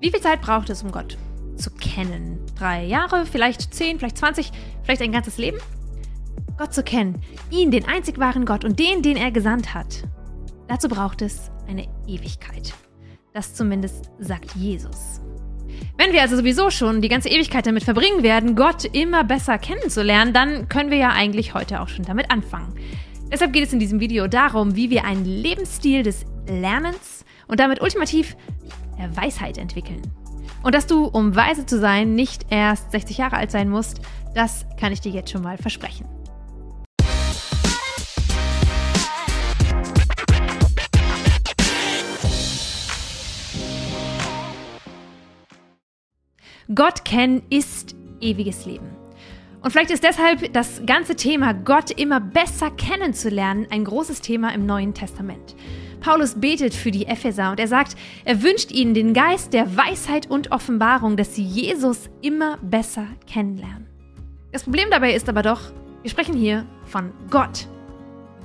Wie viel Zeit braucht es, um Gott zu kennen? Drei Jahre, vielleicht zehn, vielleicht zwanzig, vielleicht ein ganzes Leben? Gott zu kennen, ihn, den einzig wahren Gott und den, den er gesandt hat. Dazu braucht es eine Ewigkeit. Das zumindest sagt Jesus. Wenn wir also sowieso schon die ganze Ewigkeit damit verbringen werden, Gott immer besser kennenzulernen, dann können wir ja eigentlich heute auch schon damit anfangen. Deshalb geht es in diesem Video darum, wie wir einen Lebensstil des Lernens und damit ultimativ Weisheit entwickeln. Und dass du, um weise zu sein, nicht erst 60 Jahre alt sein musst, das kann ich dir jetzt schon mal versprechen. Gott kennen ist ewiges Leben. Und vielleicht ist deshalb das ganze Thema, Gott immer besser kennenzulernen, ein großes Thema im Neuen Testament. Paulus betet für die Epheser und er sagt, er wünscht ihnen den Geist der Weisheit und Offenbarung, dass sie Jesus immer besser kennenlernen. Das Problem dabei ist aber doch, wir sprechen hier von Gott.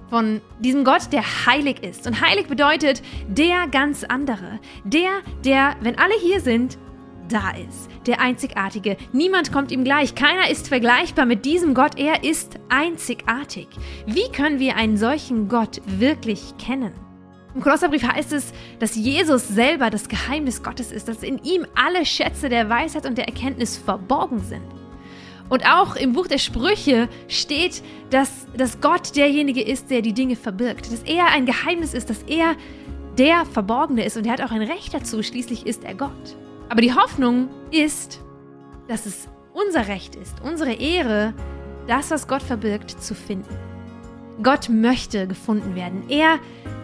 Von diesem Gott, der heilig ist. Und heilig bedeutet der ganz andere. Der, der, wenn alle hier sind, da ist. Der Einzigartige. Niemand kommt ihm gleich. Keiner ist vergleichbar mit diesem Gott. Er ist einzigartig. Wie können wir einen solchen Gott wirklich kennen? Im Kolosserbrief heißt es, dass Jesus selber das Geheimnis Gottes ist, dass in ihm alle Schätze der Weisheit und der Erkenntnis verborgen sind. Und auch im Buch der Sprüche steht, dass, dass Gott derjenige ist, der die Dinge verbirgt, dass er ein Geheimnis ist, dass er der Verborgene ist und er hat auch ein Recht dazu, schließlich ist er Gott. Aber die Hoffnung ist, dass es unser Recht ist, unsere Ehre, das, was Gott verbirgt, zu finden. Gott möchte gefunden werden. Er,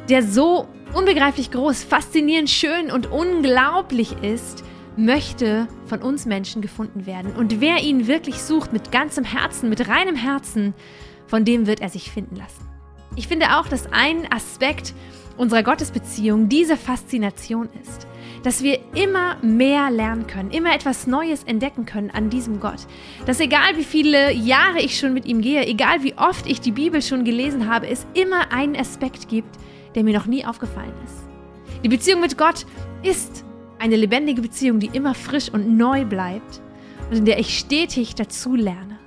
der so unbegreiflich groß, faszinierend schön und unglaublich ist, möchte von uns Menschen gefunden werden. Und wer ihn wirklich sucht mit ganzem Herzen, mit reinem Herzen, von dem wird er sich finden lassen. Ich finde auch, dass ein Aspekt unserer Gottesbeziehung diese Faszination ist dass wir immer mehr lernen können, immer etwas Neues entdecken können an diesem Gott. Dass egal wie viele Jahre ich schon mit ihm gehe, egal wie oft ich die Bibel schon gelesen habe, es immer einen Aspekt gibt, der mir noch nie aufgefallen ist. Die Beziehung mit Gott ist eine lebendige Beziehung, die immer frisch und neu bleibt und in der ich stetig dazu lerne.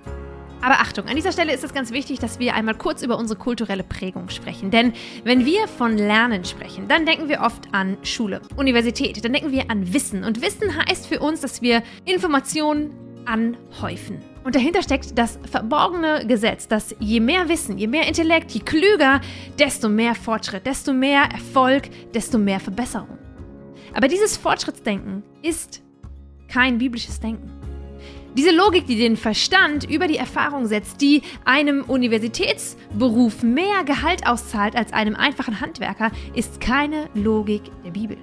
Aber Achtung, an dieser Stelle ist es ganz wichtig, dass wir einmal kurz über unsere kulturelle Prägung sprechen. Denn wenn wir von Lernen sprechen, dann denken wir oft an Schule, Universität, dann denken wir an Wissen. Und Wissen heißt für uns, dass wir Informationen anhäufen. Und dahinter steckt das verborgene Gesetz, dass je mehr Wissen, je mehr Intellekt, je klüger, desto mehr Fortschritt, desto mehr Erfolg, desto mehr Verbesserung. Aber dieses Fortschrittsdenken ist kein biblisches Denken. Diese Logik, die den Verstand über die Erfahrung setzt, die einem Universitätsberuf mehr Gehalt auszahlt als einem einfachen Handwerker, ist keine Logik der Bibel.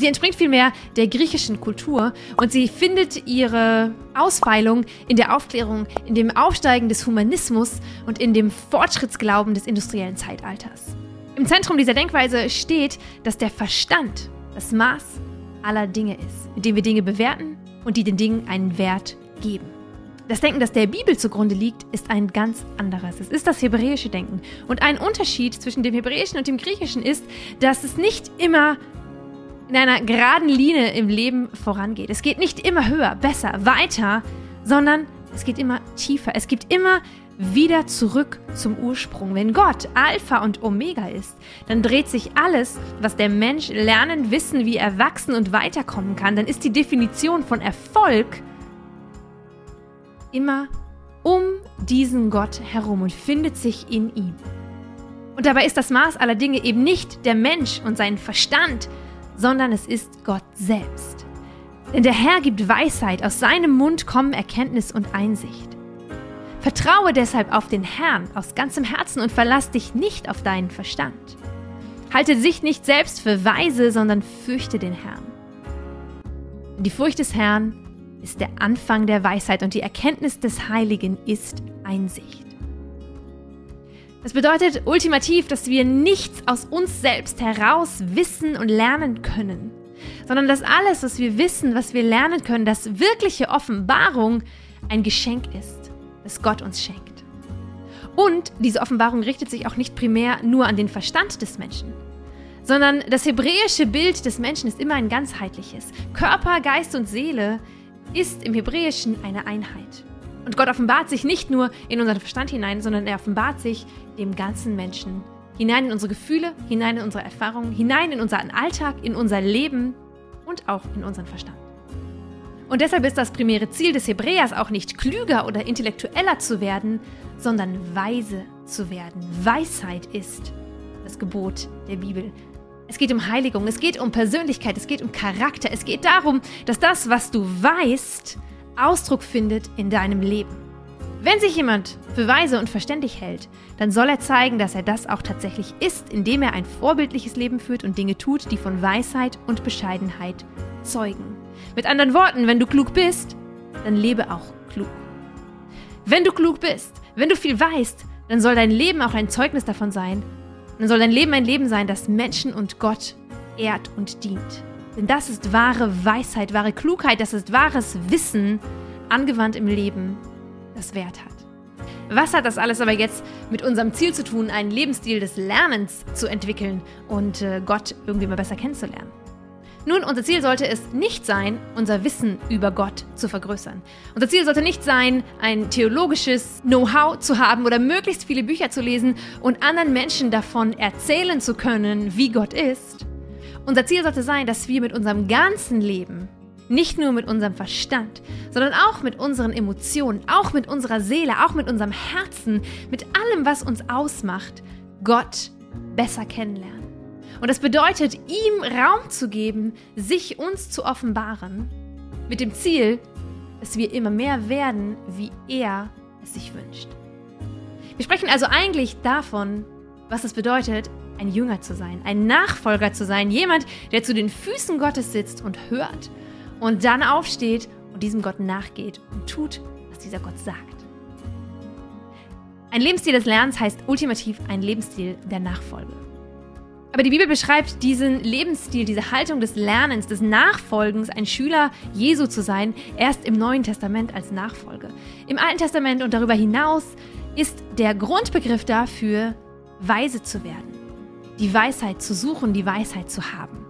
Sie entspringt vielmehr der griechischen Kultur und sie findet ihre Ausfeilung in der Aufklärung, in dem Aufsteigen des Humanismus und in dem Fortschrittsglauben des industriellen Zeitalters. Im Zentrum dieser Denkweise steht, dass der Verstand das Maß aller Dinge ist, mit dem wir Dinge bewerten und die den Dingen einen Wert geben. Das Denken, das der Bibel zugrunde liegt, ist ein ganz anderes. Es ist das hebräische Denken. Und ein Unterschied zwischen dem hebräischen und dem griechischen ist, dass es nicht immer in einer geraden Linie im Leben vorangeht. Es geht nicht immer höher, besser, weiter, sondern es geht immer tiefer. Es gibt immer wieder zurück zum Ursprung. Wenn Gott Alpha und Omega ist, dann dreht sich alles, was der Mensch lernen, wissen, wie er wachsen und weiterkommen kann. Dann ist die Definition von Erfolg immer um diesen Gott herum und findet sich in ihm. Und dabei ist das Maß aller Dinge eben nicht der Mensch und sein Verstand, sondern es ist Gott selbst. Denn der Herr gibt Weisheit, aus seinem Mund kommen Erkenntnis und Einsicht. Vertraue deshalb auf den Herrn aus ganzem Herzen und verlass dich nicht auf deinen Verstand. Halte dich nicht selbst für weise, sondern fürchte den Herrn. Die Furcht des Herrn ist der Anfang der Weisheit und die Erkenntnis des Heiligen ist Einsicht. Das bedeutet ultimativ, dass wir nichts aus uns selbst heraus wissen und lernen können, sondern dass alles, was wir wissen, was wir lernen können, dass wirkliche Offenbarung ein Geschenk ist, das Gott uns schenkt. Und diese Offenbarung richtet sich auch nicht primär nur an den Verstand des Menschen, sondern das hebräische Bild des Menschen ist immer ein ganzheitliches. Körper, Geist und Seele ist im Hebräischen eine Einheit. Und Gott offenbart sich nicht nur in unseren Verstand hinein, sondern er offenbart sich dem ganzen Menschen hinein in unsere Gefühle, hinein in unsere Erfahrungen, hinein in unseren Alltag, in unser Leben und auch in unseren Verstand. Und deshalb ist das primäre Ziel des Hebräers auch nicht klüger oder intellektueller zu werden, sondern weise zu werden. Weisheit ist das Gebot der Bibel. Es geht um Heiligung, es geht um Persönlichkeit, es geht um Charakter, es geht darum, dass das, was du weißt, Ausdruck findet in deinem Leben. Wenn sich jemand für weise und verständlich hält, dann soll er zeigen, dass er das auch tatsächlich ist, indem er ein vorbildliches Leben führt und Dinge tut, die von Weisheit und Bescheidenheit zeugen. Mit anderen Worten, wenn du klug bist, dann lebe auch klug. Wenn du klug bist, wenn du viel weißt, dann soll dein Leben auch ein Zeugnis davon sein. Dann soll dein Leben ein Leben sein, das Menschen und Gott ehrt und dient. Denn das ist wahre Weisheit, wahre Klugheit, das ist wahres Wissen, angewandt im Leben das Wert hat. Was hat das alles aber jetzt mit unserem Ziel zu tun, einen Lebensstil des Lernens zu entwickeln und äh, Gott irgendwie mal besser kennenzulernen? Nun, unser Ziel sollte es nicht sein, unser Wissen über Gott zu vergrößern. Unser Ziel sollte nicht sein, ein theologisches Know-how zu haben oder möglichst viele Bücher zu lesen und anderen Menschen davon erzählen zu können, wie Gott ist. Unser Ziel sollte sein, dass wir mit unserem ganzen Leben nicht nur mit unserem Verstand, sondern auch mit unseren Emotionen, auch mit unserer Seele, auch mit unserem Herzen, mit allem, was uns ausmacht, Gott besser kennenlernen. Und das bedeutet, ihm Raum zu geben, sich uns zu offenbaren, mit dem Ziel, dass wir immer mehr werden, wie er es sich wünscht. Wir sprechen also eigentlich davon, was es bedeutet, ein Jünger zu sein, ein Nachfolger zu sein, jemand, der zu den Füßen Gottes sitzt und hört und dann aufsteht und diesem Gott nachgeht und tut, was dieser Gott sagt. Ein Lebensstil des Lernens heißt ultimativ ein Lebensstil der Nachfolge. Aber die Bibel beschreibt diesen Lebensstil, diese Haltung des Lernens, des Nachfolgens, ein Schüler Jesu zu sein, erst im Neuen Testament als Nachfolge. Im Alten Testament und darüber hinaus ist der Grundbegriff dafür, weise zu werden, die Weisheit zu suchen, die Weisheit zu haben.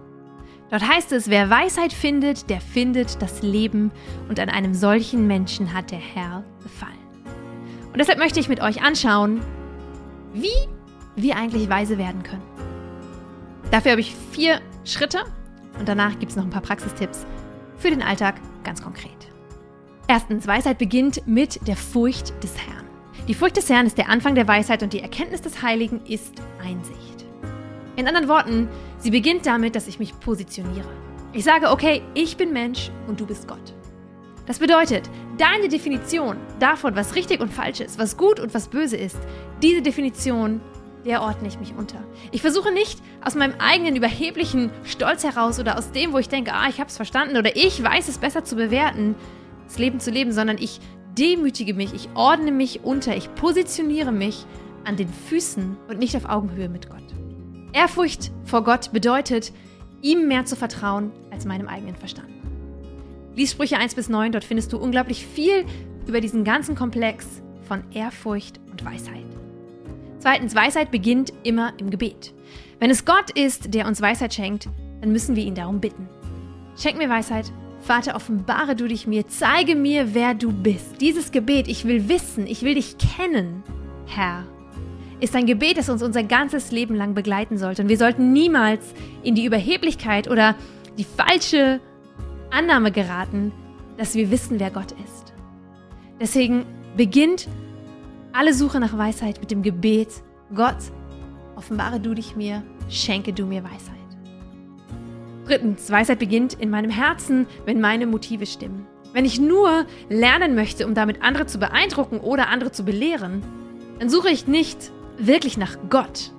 Dort heißt es, wer Weisheit findet, der findet das Leben und an einem solchen Menschen hat der Herr gefallen. Und deshalb möchte ich mit euch anschauen, wie wir eigentlich weise werden können. Dafür habe ich vier Schritte und danach gibt es noch ein paar Praxistipps für den Alltag ganz konkret. Erstens, Weisheit beginnt mit der Furcht des Herrn. Die Furcht des Herrn ist der Anfang der Weisheit und die Erkenntnis des Heiligen ist Einsicht. In anderen Worten, Sie beginnt damit, dass ich mich positioniere. Ich sage, okay, ich bin Mensch und du bist Gott. Das bedeutet, deine Definition davon, was richtig und falsch ist, was gut und was böse ist, diese Definition, der ordne ich mich unter. Ich versuche nicht aus meinem eigenen überheblichen Stolz heraus oder aus dem, wo ich denke, ah, ich habe es verstanden oder ich weiß es besser zu bewerten, das Leben zu leben, sondern ich demütige mich, ich ordne mich unter, ich positioniere mich an den Füßen und nicht auf Augenhöhe mit Gott. Ehrfurcht vor Gott bedeutet, ihm mehr zu vertrauen als meinem eigenen Verstand. Lies Sprüche 1 bis 9, dort findest du unglaublich viel über diesen ganzen Komplex von Ehrfurcht und Weisheit. Zweitens, Weisheit beginnt immer im Gebet. Wenn es Gott ist, der uns Weisheit schenkt, dann müssen wir ihn darum bitten. Schenk mir Weisheit. Vater, offenbare du dich mir, zeige mir, wer du bist. Dieses Gebet, ich will wissen, ich will dich kennen, Herr ist ein Gebet, das uns unser ganzes Leben lang begleiten sollte. Und wir sollten niemals in die Überheblichkeit oder die falsche Annahme geraten, dass wir wissen, wer Gott ist. Deswegen beginnt alle Suche nach Weisheit mit dem Gebet, Gott, offenbare du dich mir, schenke du mir Weisheit. Drittens, Weisheit beginnt in meinem Herzen, wenn meine Motive stimmen. Wenn ich nur lernen möchte, um damit andere zu beeindrucken oder andere zu belehren, dann suche ich nicht wirklich nach Gott,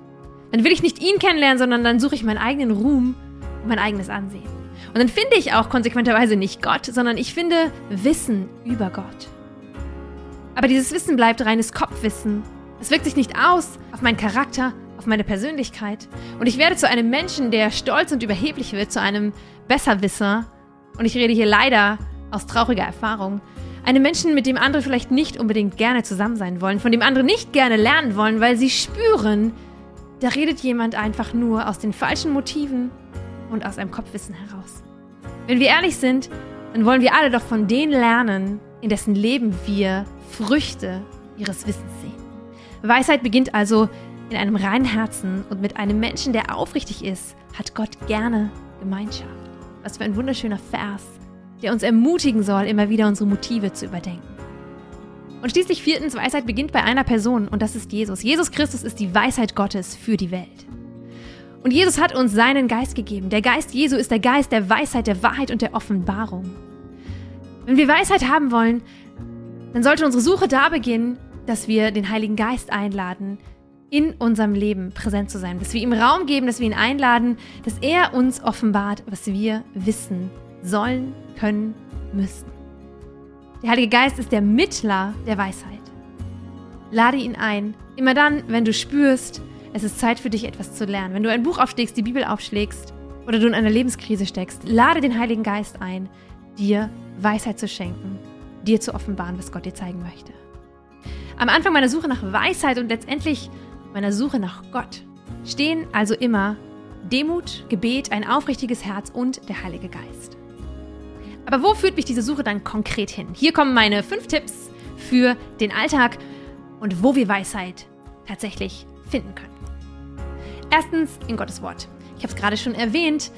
dann will ich nicht ihn kennenlernen, sondern dann suche ich meinen eigenen Ruhm und mein eigenes Ansehen. Und dann finde ich auch konsequenterweise nicht Gott, sondern ich finde Wissen über Gott. Aber dieses Wissen bleibt reines Kopfwissen. Es wirkt sich nicht aus auf meinen Charakter, auf meine Persönlichkeit. Und ich werde zu einem Menschen, der stolz und überheblich wird, zu einem Besserwisser. Und ich rede hier leider aus trauriger Erfahrung, einem Menschen, mit dem andere vielleicht nicht unbedingt gerne zusammen sein wollen, von dem andere nicht gerne lernen wollen, weil sie spüren, da redet jemand einfach nur aus den falschen Motiven und aus einem Kopfwissen heraus. Wenn wir ehrlich sind, dann wollen wir alle doch von denen lernen, in dessen Leben wir Früchte ihres Wissens sehen. Weisheit beginnt also in einem reinen Herzen und mit einem Menschen, der aufrichtig ist, hat Gott gerne Gemeinschaft. Was für ein wunderschöner Vers, der uns ermutigen soll, immer wieder unsere Motive zu überdenken. Und schließlich viertens, Weisheit beginnt bei einer Person und das ist Jesus. Jesus Christus ist die Weisheit Gottes für die Welt. Und Jesus hat uns seinen Geist gegeben. Der Geist Jesu ist der Geist der Weisheit, der Wahrheit und der Offenbarung. Wenn wir Weisheit haben wollen, dann sollte unsere Suche da beginnen, dass wir den Heiligen Geist einladen, in unserem Leben präsent zu sein, dass wir ihm Raum geben, dass wir ihn einladen, dass er uns offenbart, was wir wissen sollen, können, müssen. Der Heilige Geist ist der Mittler der Weisheit. Lade ihn ein, immer dann, wenn du spürst, es ist Zeit für dich etwas zu lernen. Wenn du ein Buch aufschlägst, die Bibel aufschlägst oder du in einer Lebenskrise steckst, lade den Heiligen Geist ein, dir Weisheit zu schenken, dir zu offenbaren, was Gott dir zeigen möchte. Am Anfang meiner Suche nach Weisheit und letztendlich meiner Suche nach Gott stehen also immer Demut, Gebet, ein aufrichtiges Herz und der Heilige Geist. Aber wo führt mich diese Suche dann konkret hin? Hier kommen meine fünf Tipps für den Alltag und wo wir Weisheit tatsächlich finden können. Erstens in Gottes Wort. Ich habe es gerade schon erwähnt,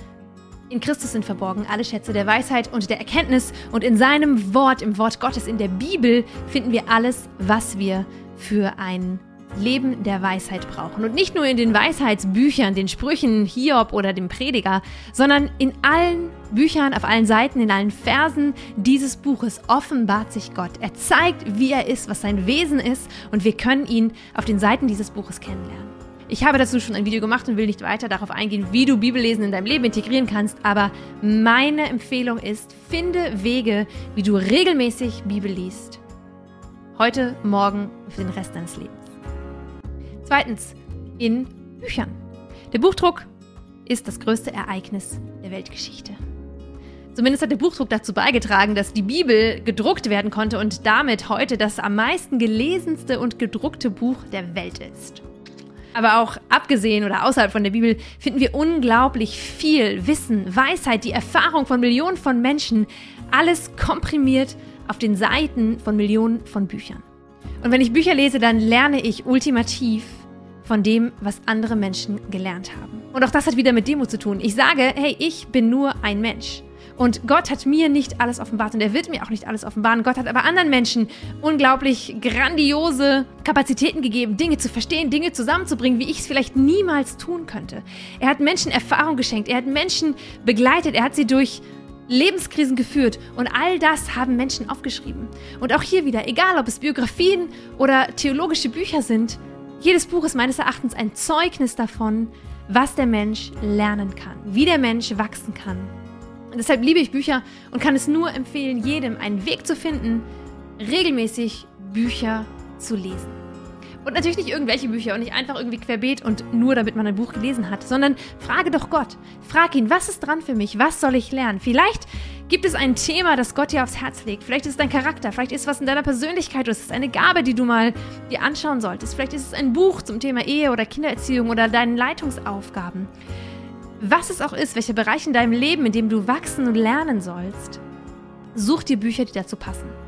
in Christus sind verborgen alle Schätze der Weisheit und der Erkenntnis und in seinem Wort, im Wort Gottes, in der Bibel finden wir alles, was wir für ein Leben der Weisheit brauchen. Und nicht nur in den Weisheitsbüchern, den Sprüchen Hiob oder dem Prediger, sondern in allen Büchern, auf allen Seiten, in allen Versen dieses Buches offenbart sich Gott. Er zeigt, wie er ist, was sein Wesen ist und wir können ihn auf den Seiten dieses Buches kennenlernen. Ich habe dazu schon ein Video gemacht und will nicht weiter darauf eingehen, wie du Bibellesen in deinem Leben integrieren kannst, aber meine Empfehlung ist, finde Wege, wie du regelmäßig Bibel liest. Heute, morgen, für den Rest deines Lebens. Zweitens, in Büchern. Der Buchdruck ist das größte Ereignis der Weltgeschichte. Zumindest hat der Buchdruck dazu beigetragen, dass die Bibel gedruckt werden konnte und damit heute das am meisten gelesenste und gedruckte Buch der Welt ist. Aber auch abgesehen oder außerhalb von der Bibel finden wir unglaublich viel Wissen, Weisheit, die Erfahrung von Millionen von Menschen, alles komprimiert auf den Seiten von Millionen von Büchern. Und wenn ich Bücher lese, dann lerne ich ultimativ von dem, was andere Menschen gelernt haben. Und auch das hat wieder mit Demo zu tun. Ich sage, hey, ich bin nur ein Mensch. Und Gott hat mir nicht alles offenbart und er wird mir auch nicht alles offenbaren. Gott hat aber anderen Menschen unglaublich grandiose Kapazitäten gegeben, Dinge zu verstehen, Dinge zusammenzubringen, wie ich es vielleicht niemals tun könnte. Er hat Menschen Erfahrung geschenkt, er hat Menschen begleitet, er hat sie durch Lebenskrisen geführt und all das haben Menschen aufgeschrieben. Und auch hier wieder, egal ob es Biografien oder theologische Bücher sind, jedes Buch ist meines Erachtens ein Zeugnis davon, was der Mensch lernen kann, wie der Mensch wachsen kann. Und deshalb liebe ich Bücher und kann es nur empfehlen, jedem einen Weg zu finden, regelmäßig Bücher zu lesen. Und natürlich nicht irgendwelche Bücher und nicht einfach irgendwie querbeet und nur damit man ein Buch gelesen hat, sondern frage doch Gott. Frag ihn, was ist dran für mich? Was soll ich lernen? Vielleicht gibt es ein Thema, das Gott dir aufs Herz legt. Vielleicht ist es dein Charakter, vielleicht ist es was in deiner Persönlichkeit oder es ist eine Gabe, die du mal dir anschauen solltest. Vielleicht ist es ein Buch zum Thema Ehe oder Kindererziehung oder deinen Leitungsaufgaben was es auch ist, welcher Bereich in deinem Leben, in dem du wachsen und lernen sollst, such dir Bücher, die dazu passen.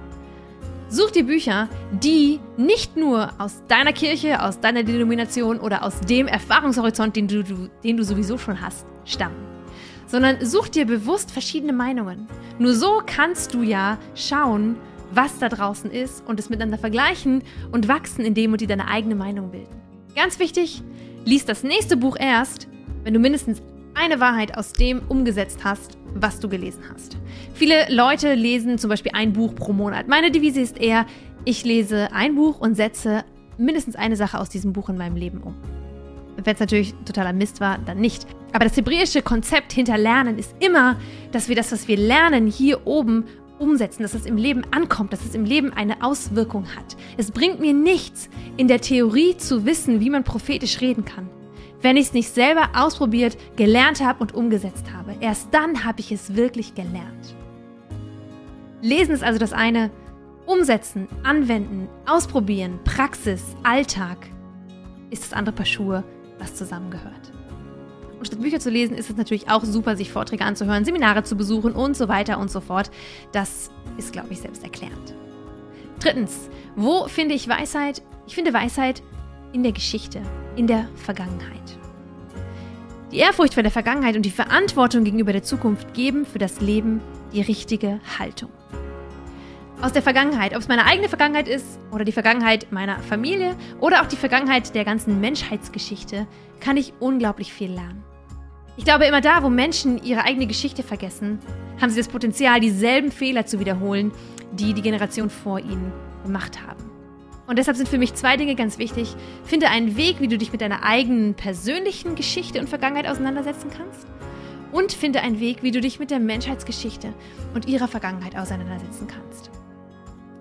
Such dir Bücher, die nicht nur aus deiner Kirche, aus deiner Denomination oder aus dem Erfahrungshorizont, den du, den du sowieso schon hast, stammen, sondern such dir bewusst verschiedene Meinungen. Nur so kannst du ja schauen, was da draußen ist und es miteinander vergleichen und wachsen, indem du dir deine eigene Meinung bilden. Ganz wichtig, lies das nächste Buch erst, wenn du mindestens eine Wahrheit aus dem umgesetzt hast, was du gelesen hast. Viele Leute lesen zum Beispiel ein Buch pro Monat. Meine Devise ist eher, ich lese ein Buch und setze mindestens eine Sache aus diesem Buch in meinem Leben um. Wenn es natürlich totaler Mist war, dann nicht. Aber das hebräische Konzept hinter Lernen ist immer, dass wir das, was wir lernen, hier oben umsetzen, dass es im Leben ankommt, dass es im Leben eine Auswirkung hat. Es bringt mir nichts, in der Theorie zu wissen, wie man prophetisch reden kann wenn ich es nicht selber ausprobiert, gelernt habe und umgesetzt habe. Erst dann habe ich es wirklich gelernt. Lesen ist also das eine, umsetzen, anwenden, ausprobieren, Praxis, Alltag ist das andere Paar Schuhe, was zusammengehört. Und statt Bücher zu lesen, ist es natürlich auch super, sich Vorträge anzuhören, Seminare zu besuchen und so weiter und so fort. Das ist, glaube ich, selbst erklärend. Drittens, wo finde ich Weisheit? Ich finde Weisheit in der Geschichte, in der Vergangenheit. Die Ehrfurcht vor der Vergangenheit und die Verantwortung gegenüber der Zukunft geben für das Leben die richtige Haltung. Aus der Vergangenheit, ob es meine eigene Vergangenheit ist oder die Vergangenheit meiner Familie oder auch die Vergangenheit der ganzen Menschheitsgeschichte, kann ich unglaublich viel lernen. Ich glaube, immer da, wo Menschen ihre eigene Geschichte vergessen, haben sie das Potenzial, dieselben Fehler zu wiederholen, die die Generation vor ihnen gemacht haben. Und deshalb sind für mich zwei Dinge ganz wichtig. Finde einen Weg, wie du dich mit deiner eigenen persönlichen Geschichte und Vergangenheit auseinandersetzen kannst. Und finde einen Weg, wie du dich mit der Menschheitsgeschichte und ihrer Vergangenheit auseinandersetzen kannst.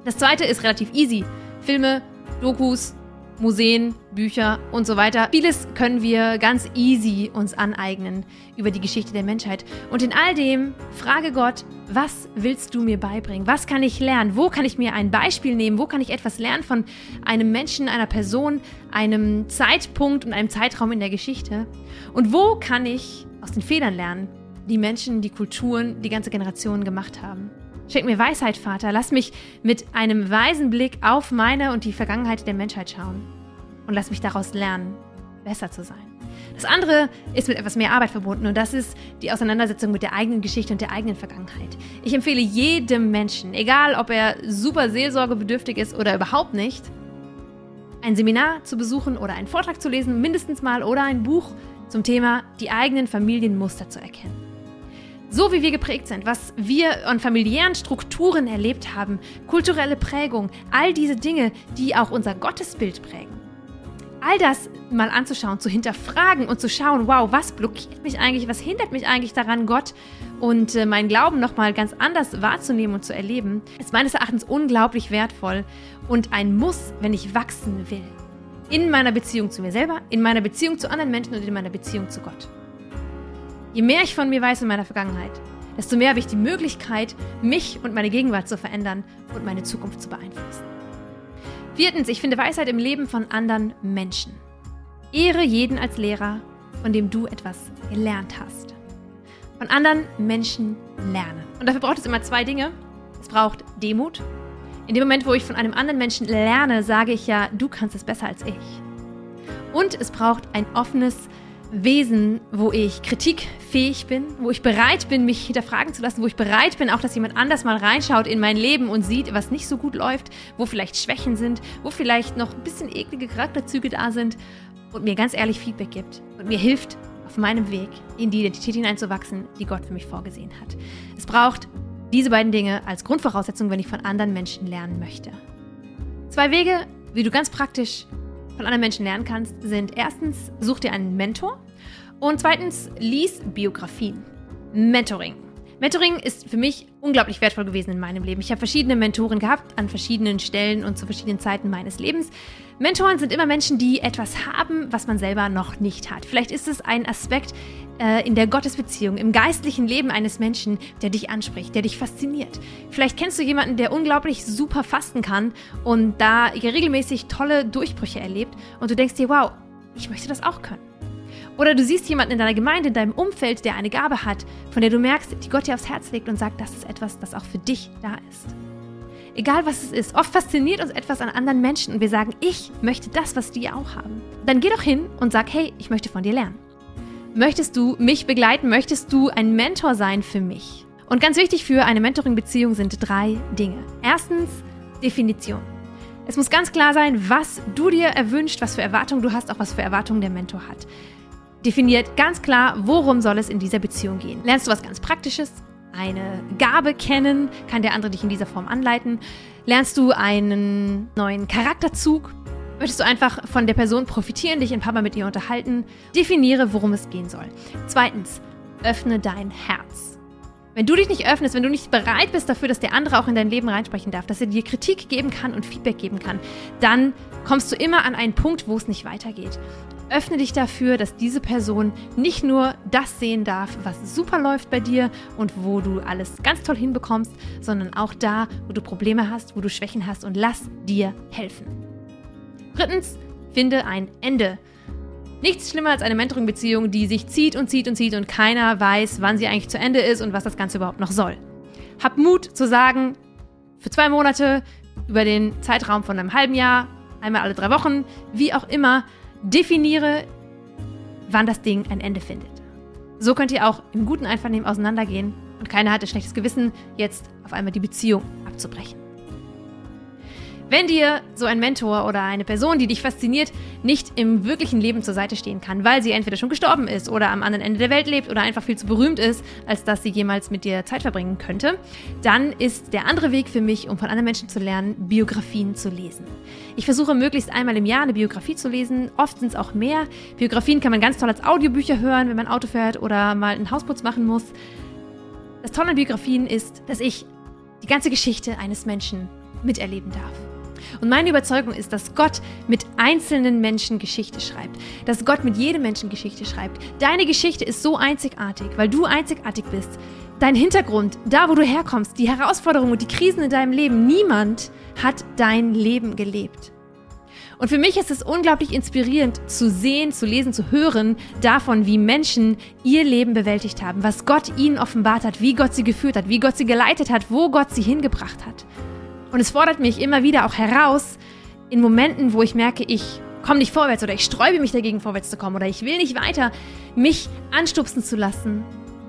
Das zweite ist relativ easy. Filme, Dokus, Museen, Bücher und so weiter. Vieles können wir ganz easy uns aneignen über die Geschichte der Menschheit. Und in all dem frage Gott, was willst du mir beibringen? Was kann ich lernen? Wo kann ich mir ein Beispiel nehmen? Wo kann ich etwas lernen von einem Menschen, einer Person, einem Zeitpunkt und einem Zeitraum in der Geschichte? Und wo kann ich aus den Fehlern lernen, die Menschen, die Kulturen, die ganze Generation gemacht haben? Schenk mir Weisheit, Vater. Lass mich mit einem weisen Blick auf meine und die Vergangenheit der Menschheit schauen. Und lass mich daraus lernen, besser zu sein. Das andere ist mit etwas mehr Arbeit verbunden und das ist die Auseinandersetzung mit der eigenen Geschichte und der eigenen Vergangenheit. Ich empfehle jedem Menschen, egal ob er super seelsorgebedürftig ist oder überhaupt nicht, ein Seminar zu besuchen oder einen Vortrag zu lesen, mindestens mal, oder ein Buch zum Thema die eigenen Familienmuster zu erkennen so wie wir geprägt sind, was wir an familiären Strukturen erlebt haben, kulturelle Prägung, all diese Dinge, die auch unser Gottesbild prägen. All das mal anzuschauen, zu hinterfragen und zu schauen, wow, was blockiert mich eigentlich, was hindert mich eigentlich daran, Gott und äh, meinen Glauben nochmal ganz anders wahrzunehmen und zu erleben, ist meines Erachtens unglaublich wertvoll und ein Muss, wenn ich wachsen will. In meiner Beziehung zu mir selber, in meiner Beziehung zu anderen Menschen und in meiner Beziehung zu Gott. Je mehr ich von mir weiß in meiner Vergangenheit, desto mehr habe ich die Möglichkeit, mich und meine Gegenwart zu verändern und meine Zukunft zu beeinflussen. Viertens, ich finde Weisheit im Leben von anderen Menschen. Ehre jeden als Lehrer, von dem du etwas gelernt hast. Von anderen Menschen lernen. Und dafür braucht es immer zwei Dinge. Es braucht Demut. In dem Moment, wo ich von einem anderen Menschen lerne, sage ich ja, du kannst es besser als ich. Und es braucht ein offenes Wesen, wo ich kritikfähig bin, wo ich bereit bin, mich hinterfragen zu lassen, wo ich bereit bin, auch dass jemand anders mal reinschaut in mein Leben und sieht, was nicht so gut läuft, wo vielleicht Schwächen sind, wo vielleicht noch ein bisschen eklige Charakterzüge da sind und mir ganz ehrlich Feedback gibt und mir hilft, auf meinem Weg in die Identität hineinzuwachsen, die Gott für mich vorgesehen hat. Es braucht diese beiden Dinge als Grundvoraussetzung, wenn ich von anderen Menschen lernen möchte. Zwei Wege, wie du ganz praktisch von anderen Menschen lernen kannst, sind erstens, such dir einen Mentor und zweitens, lies Biografien. Mentoring. Mentoring ist für mich unglaublich wertvoll gewesen in meinem Leben. Ich habe verschiedene Mentoren gehabt an verschiedenen Stellen und zu verschiedenen Zeiten meines Lebens. Mentoren sind immer Menschen, die etwas haben, was man selber noch nicht hat. Vielleicht ist es ein Aspekt äh, in der Gottesbeziehung, im geistlichen Leben eines Menschen, der dich anspricht, der dich fasziniert. Vielleicht kennst du jemanden, der unglaublich super fasten kann und da regelmäßig tolle Durchbrüche erlebt und du denkst dir, wow, ich möchte das auch können. Oder du siehst jemanden in deiner Gemeinde, in deinem Umfeld, der eine Gabe hat, von der du merkst, die Gott dir aufs Herz legt und sagt, das ist etwas, das auch für dich da ist. Egal was es ist, oft fasziniert uns etwas an anderen Menschen und wir sagen, ich möchte das, was die auch haben. Dann geh doch hin und sag, hey, ich möchte von dir lernen. Möchtest du mich begleiten? Möchtest du ein Mentor sein für mich? Und ganz wichtig für eine Mentoring-Beziehung sind drei Dinge. Erstens, Definition. Es muss ganz klar sein, was du dir erwünscht, was für Erwartungen du hast, auch was für Erwartungen der Mentor hat definiert ganz klar, worum soll es in dieser Beziehung gehen. Lernst du was ganz Praktisches, eine Gabe kennen, kann der andere dich in dieser Form anleiten. Lernst du einen neuen Charakterzug, Möchtest du einfach von der Person profitieren, dich ein paar Mal mit ihr unterhalten? Definiere, worum es gehen soll. Zweitens, öffne dein Herz. Wenn du dich nicht öffnest, wenn du nicht bereit bist dafür, dass der andere auch in dein Leben reinsprechen darf, dass er dir Kritik geben kann und Feedback geben kann, dann kommst du immer an einen Punkt, wo es nicht weitergeht. Öffne dich dafür, dass diese Person nicht nur das sehen darf, was super läuft bei dir und wo du alles ganz toll hinbekommst, sondern auch da, wo du Probleme hast, wo du Schwächen hast und lass dir helfen. Drittens, finde ein Ende. Nichts schlimmer als eine Mentoring-Beziehung, die sich zieht und zieht und zieht und keiner weiß, wann sie eigentlich zu Ende ist und was das Ganze überhaupt noch soll. Hab Mut zu sagen, für zwei Monate, über den Zeitraum von einem halben Jahr, einmal alle drei Wochen, wie auch immer, definiere, wann das Ding ein Ende findet. So könnt ihr auch im guten Einvernehmen auseinandergehen und keiner hat ein schlechtes Gewissen, jetzt auf einmal die Beziehung abzubrechen. Wenn dir so ein Mentor oder eine Person, die dich fasziniert, nicht im wirklichen Leben zur Seite stehen kann, weil sie entweder schon gestorben ist oder am anderen Ende der Welt lebt oder einfach viel zu berühmt ist, als dass sie jemals mit dir Zeit verbringen könnte, dann ist der andere Weg für mich, um von anderen Menschen zu lernen, Biografien zu lesen. Ich versuche möglichst einmal im Jahr eine Biografie zu lesen. Oft sind es auch mehr. Biografien kann man ganz toll als Audiobücher hören, wenn man Auto fährt oder mal einen Hausputz machen muss. Das Tolle an Biografien ist, dass ich die ganze Geschichte eines Menschen miterleben darf. Und meine Überzeugung ist, dass Gott mit einzelnen Menschen Geschichte schreibt. Dass Gott mit jedem Menschen Geschichte schreibt. Deine Geschichte ist so einzigartig, weil du einzigartig bist. Dein Hintergrund, da wo du herkommst, die Herausforderungen und die Krisen in deinem Leben, niemand hat dein Leben gelebt. Und für mich ist es unglaublich inspirierend zu sehen, zu lesen, zu hören davon, wie Menschen ihr Leben bewältigt haben, was Gott ihnen offenbart hat, wie Gott sie geführt hat, wie Gott sie geleitet hat, wo Gott sie hingebracht hat. Und es fordert mich immer wieder auch heraus, in Momenten, wo ich merke, ich komme nicht vorwärts oder ich sträube mich dagegen, vorwärts zu kommen oder ich will nicht weiter, mich anstupsen zu lassen,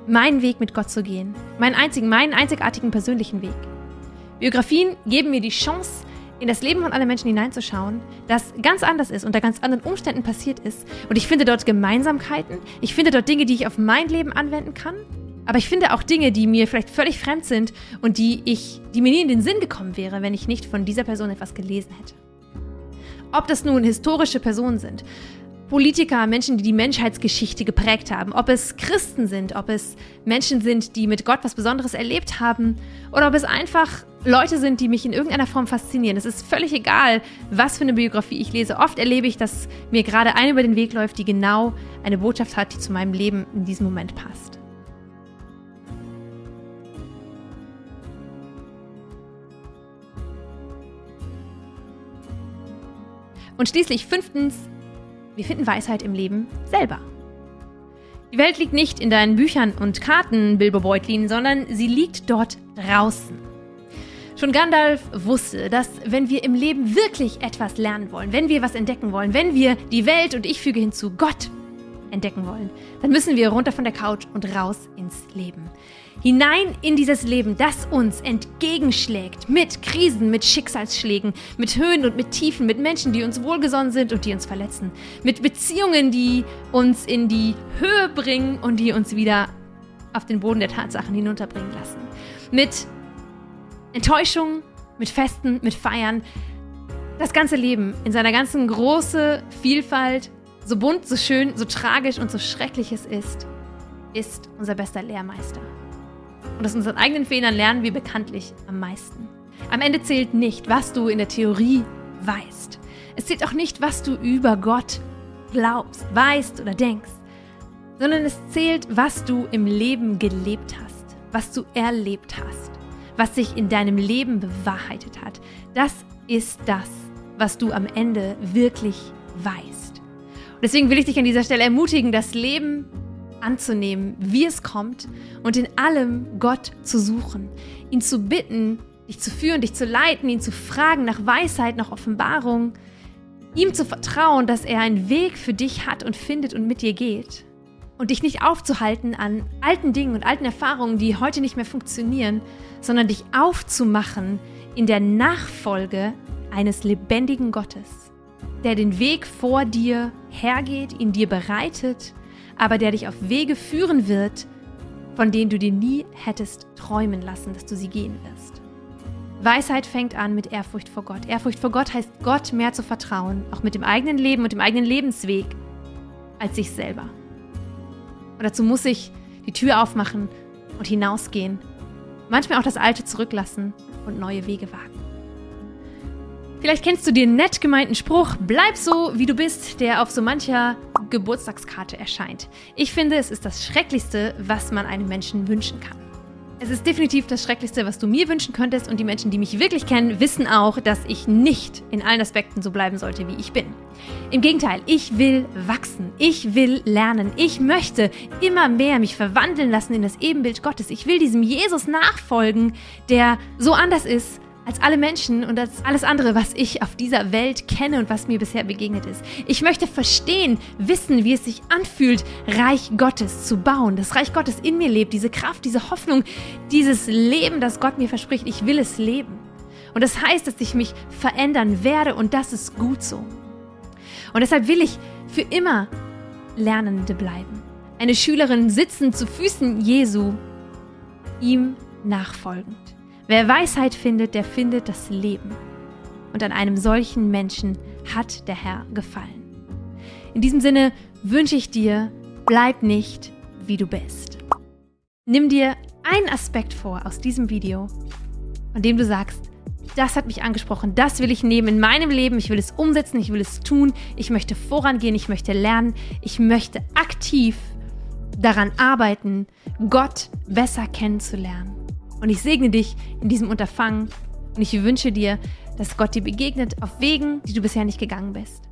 meinen Weg mit Gott zu gehen. Meinen einzigen, meinen einzigartigen persönlichen Weg. Biografien geben mir die Chance, in das Leben von anderen Menschen hineinzuschauen, das ganz anders ist, unter ganz anderen Umständen passiert ist. Und ich finde dort Gemeinsamkeiten, ich finde dort Dinge, die ich auf mein Leben anwenden kann aber ich finde auch Dinge, die mir vielleicht völlig fremd sind und die ich, die mir nie in den Sinn gekommen wäre, wenn ich nicht von dieser Person etwas gelesen hätte. Ob das nun historische Personen sind, Politiker, Menschen, die die Menschheitsgeschichte geprägt haben, ob es Christen sind, ob es Menschen sind, die mit Gott was Besonderes erlebt haben oder ob es einfach Leute sind, die mich in irgendeiner Form faszinieren. Es ist völlig egal, was für eine Biografie ich lese. Oft erlebe ich, dass mir gerade eine über den Weg läuft, die genau eine Botschaft hat, die zu meinem Leben in diesem Moment passt. Und schließlich fünftens, wir finden Weisheit im Leben selber. Die Welt liegt nicht in deinen Büchern und Karten, Bilbo Beutlin, sondern sie liegt dort draußen. Schon Gandalf wusste, dass wenn wir im Leben wirklich etwas lernen wollen, wenn wir was entdecken wollen, wenn wir die Welt und ich füge hinzu Gott entdecken wollen, dann müssen wir runter von der Couch und raus ins Leben hinein in dieses Leben, das uns entgegenschlägt, mit Krisen, mit Schicksalsschlägen, mit Höhen und mit Tiefen, mit Menschen, die uns wohlgesonnen sind und die uns verletzen, mit Beziehungen, die uns in die Höhe bringen und die uns wieder auf den Boden der Tatsachen hinunterbringen lassen, mit Enttäuschung, mit Festen, mit Feiern. Das ganze Leben in seiner ganzen großen Vielfalt, so bunt, so schön, so tragisch und so schrecklich es ist, ist unser bester Lehrmeister. Und aus unseren eigenen Fehlern lernen wir bekanntlich am meisten. Am Ende zählt nicht, was du in der Theorie weißt. Es zählt auch nicht, was du über Gott glaubst, weißt oder denkst, sondern es zählt, was du im Leben gelebt hast, was du erlebt hast, was sich in deinem Leben bewahrheitet hat. Das ist das, was du am Ende wirklich weißt. Und deswegen will ich dich an dieser Stelle ermutigen, das Leben anzunehmen, wie es kommt und in allem Gott zu suchen, ihn zu bitten, dich zu führen, dich zu leiten, ihn zu fragen nach Weisheit, nach Offenbarung, ihm zu vertrauen, dass er einen Weg für dich hat und findet und mit dir geht. Und dich nicht aufzuhalten an alten Dingen und alten Erfahrungen, die heute nicht mehr funktionieren, sondern dich aufzumachen in der Nachfolge eines lebendigen Gottes, der den Weg vor dir hergeht, ihn dir bereitet aber der dich auf Wege führen wird, von denen du dir nie hättest träumen lassen, dass du sie gehen wirst. Weisheit fängt an mit Ehrfurcht vor Gott. Ehrfurcht vor Gott heißt, Gott mehr zu vertrauen, auch mit dem eigenen Leben und dem eigenen Lebensweg, als sich selber. Und dazu muss ich die Tür aufmachen und hinausgehen, manchmal auch das Alte zurücklassen und neue Wege wagen. Vielleicht kennst du den nett gemeinten Spruch, bleib so, wie du bist, der auf so mancher Geburtstagskarte erscheint. Ich finde, es ist das Schrecklichste, was man einem Menschen wünschen kann. Es ist definitiv das Schrecklichste, was du mir wünschen könntest und die Menschen, die mich wirklich kennen, wissen auch, dass ich nicht in allen Aspekten so bleiben sollte, wie ich bin. Im Gegenteil, ich will wachsen, ich will lernen, ich möchte immer mehr mich verwandeln lassen in das Ebenbild Gottes. Ich will diesem Jesus nachfolgen, der so anders ist als alle Menschen und als alles andere, was ich auf dieser Welt kenne und was mir bisher begegnet ist. Ich möchte verstehen, wissen, wie es sich anfühlt, Reich Gottes zu bauen, das Reich Gottes in mir lebt, diese Kraft, diese Hoffnung, dieses Leben, das Gott mir verspricht. Ich will es leben. Und das heißt, dass ich mich verändern werde und das ist gut so. Und deshalb will ich für immer Lernende bleiben. Eine Schülerin sitzend zu Füßen Jesu, ihm nachfolgend. Wer Weisheit findet, der findet das Leben. Und an einem solchen Menschen hat der Herr gefallen. In diesem Sinne wünsche ich dir, bleib nicht, wie du bist. Nimm dir einen Aspekt vor aus diesem Video, von dem du sagst, das hat mich angesprochen, das will ich nehmen in meinem Leben, ich will es umsetzen, ich will es tun, ich möchte vorangehen, ich möchte lernen, ich möchte aktiv daran arbeiten, Gott besser kennenzulernen. Und ich segne dich in diesem Unterfangen und ich wünsche dir, dass Gott dir begegnet auf Wegen, die du bisher nicht gegangen bist.